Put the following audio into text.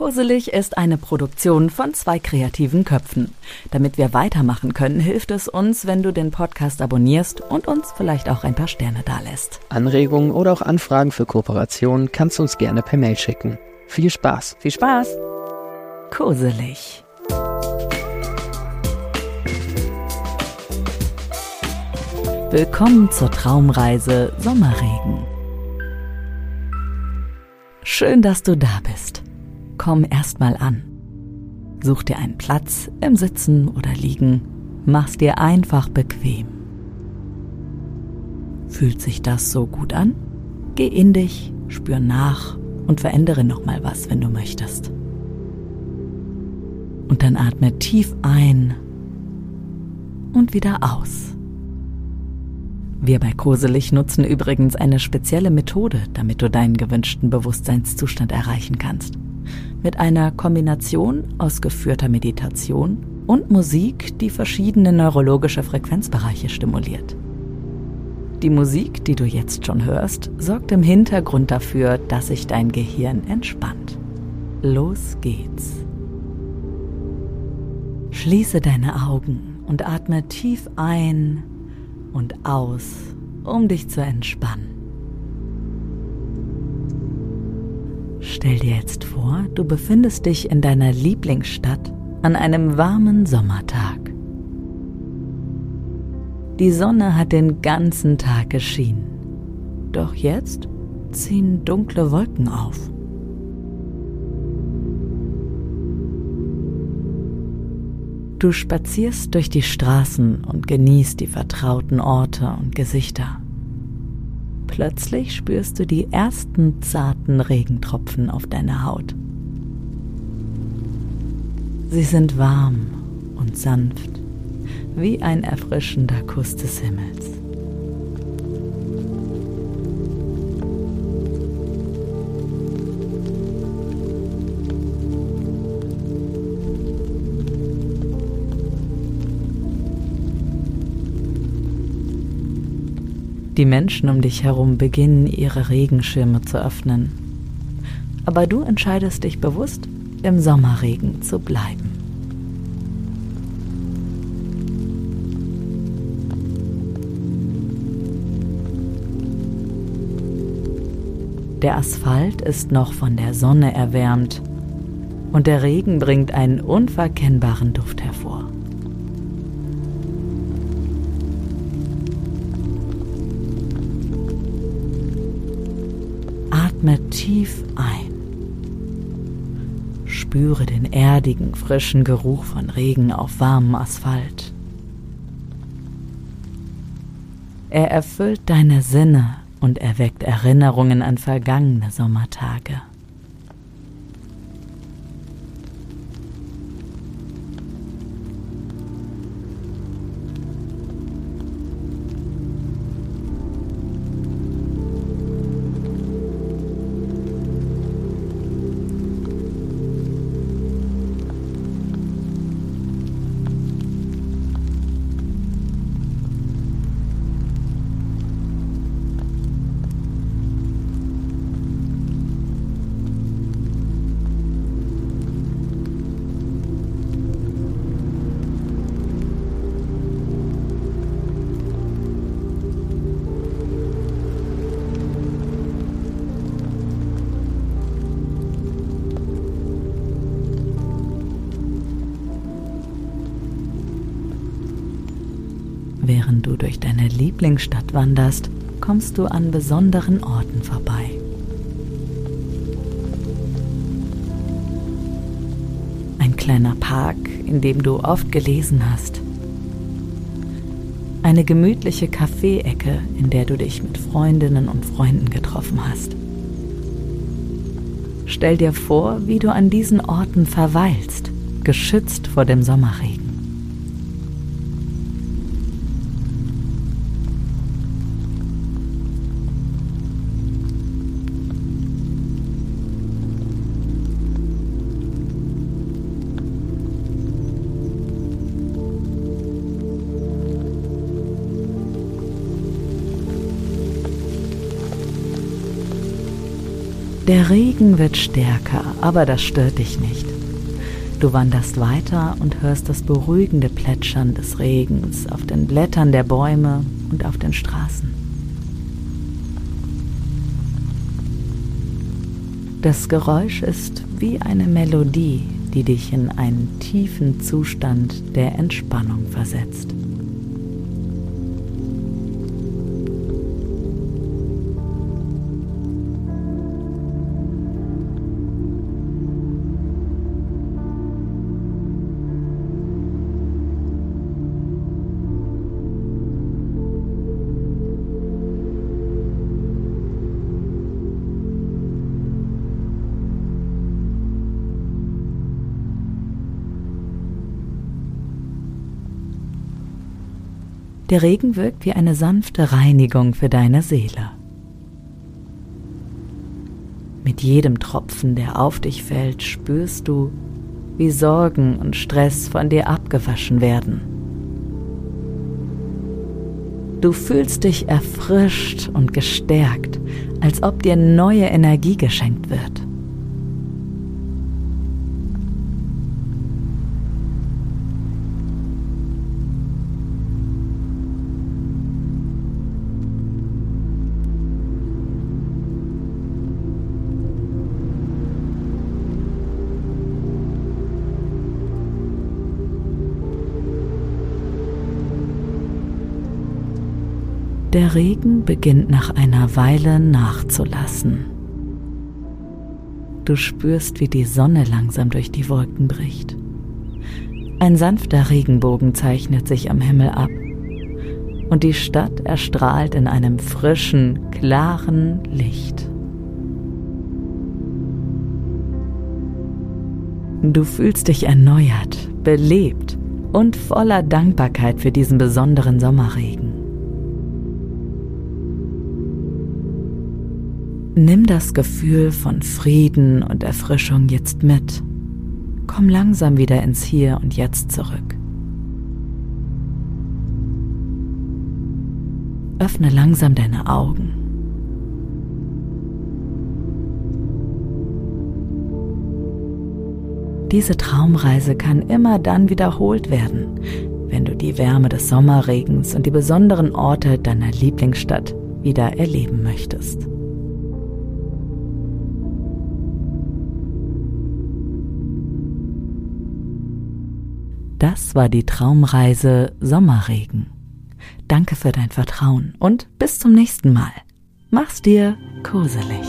Koselig ist eine Produktion von zwei kreativen Köpfen. Damit wir weitermachen können, hilft es uns, wenn du den Podcast abonnierst und uns vielleicht auch ein paar Sterne dalässt. Anregungen oder auch Anfragen für Kooperationen kannst du uns gerne per Mail schicken. Viel Spaß! Viel Spaß! Koselig. Willkommen zur Traumreise Sommerregen. Schön, dass du da bist. Komm erst mal an. Such dir einen Platz im Sitzen oder Liegen. Mach's dir einfach bequem. Fühlt sich das so gut an? Geh in dich, spür nach und verändere noch mal was, wenn du möchtest. Und dann atme tief ein und wieder aus. Wir bei Koselig nutzen übrigens eine spezielle Methode, damit du deinen gewünschten Bewusstseinszustand erreichen kannst. Mit einer Kombination aus geführter Meditation und Musik, die verschiedene neurologische Frequenzbereiche stimuliert. Die Musik, die du jetzt schon hörst, sorgt im Hintergrund dafür, dass sich dein Gehirn entspannt. Los geht's. Schließe deine Augen und atme tief ein und aus, um dich zu entspannen. Stell dir jetzt vor, du befindest dich in deiner Lieblingsstadt an einem warmen Sommertag. Die Sonne hat den ganzen Tag geschienen, doch jetzt ziehen dunkle Wolken auf. Du spazierst durch die Straßen und genießt die vertrauten Orte und Gesichter. Plötzlich spürst du die ersten zarten Regentropfen auf deiner Haut. Sie sind warm und sanft, wie ein erfrischender Kuss des Himmels. Die Menschen um dich herum beginnen ihre Regenschirme zu öffnen. Aber du entscheidest dich bewusst, im Sommerregen zu bleiben. Der Asphalt ist noch von der Sonne erwärmt und der Regen bringt einen unverkennbaren Duft hervor. Atme tief ein. Spüre den erdigen, frischen Geruch von Regen auf warmem Asphalt. Er erfüllt deine Sinne und erweckt Erinnerungen an vergangene Sommertage. Während du durch deine Lieblingsstadt wanderst, kommst du an besonderen Orten vorbei. Ein kleiner Park, in dem du oft gelesen hast. Eine gemütliche Kaffeeecke, in der du dich mit Freundinnen und Freunden getroffen hast. Stell dir vor, wie du an diesen Orten verweilst, geschützt vor dem Sommerregen. Der Regen wird stärker, aber das stört dich nicht. Du wanderst weiter und hörst das beruhigende Plätschern des Regens auf den Blättern der Bäume und auf den Straßen. Das Geräusch ist wie eine Melodie, die dich in einen tiefen Zustand der Entspannung versetzt. Der Regen wirkt wie eine sanfte Reinigung für deine Seele. Mit jedem Tropfen, der auf dich fällt, spürst du, wie Sorgen und Stress von dir abgewaschen werden. Du fühlst dich erfrischt und gestärkt, als ob dir neue Energie geschenkt wird. Der Regen beginnt nach einer Weile nachzulassen. Du spürst, wie die Sonne langsam durch die Wolken bricht. Ein sanfter Regenbogen zeichnet sich am Himmel ab und die Stadt erstrahlt in einem frischen, klaren Licht. Du fühlst dich erneuert, belebt und voller Dankbarkeit für diesen besonderen Sommerregen. Nimm das Gefühl von Frieden und Erfrischung jetzt mit. Komm langsam wieder ins Hier und Jetzt zurück. Öffne langsam deine Augen. Diese Traumreise kann immer dann wiederholt werden, wenn du die Wärme des Sommerregens und die besonderen Orte deiner Lieblingsstadt wieder erleben möchtest. Das war die Traumreise Sommerregen. Danke für dein Vertrauen und bis zum nächsten Mal. Mach's dir koselig.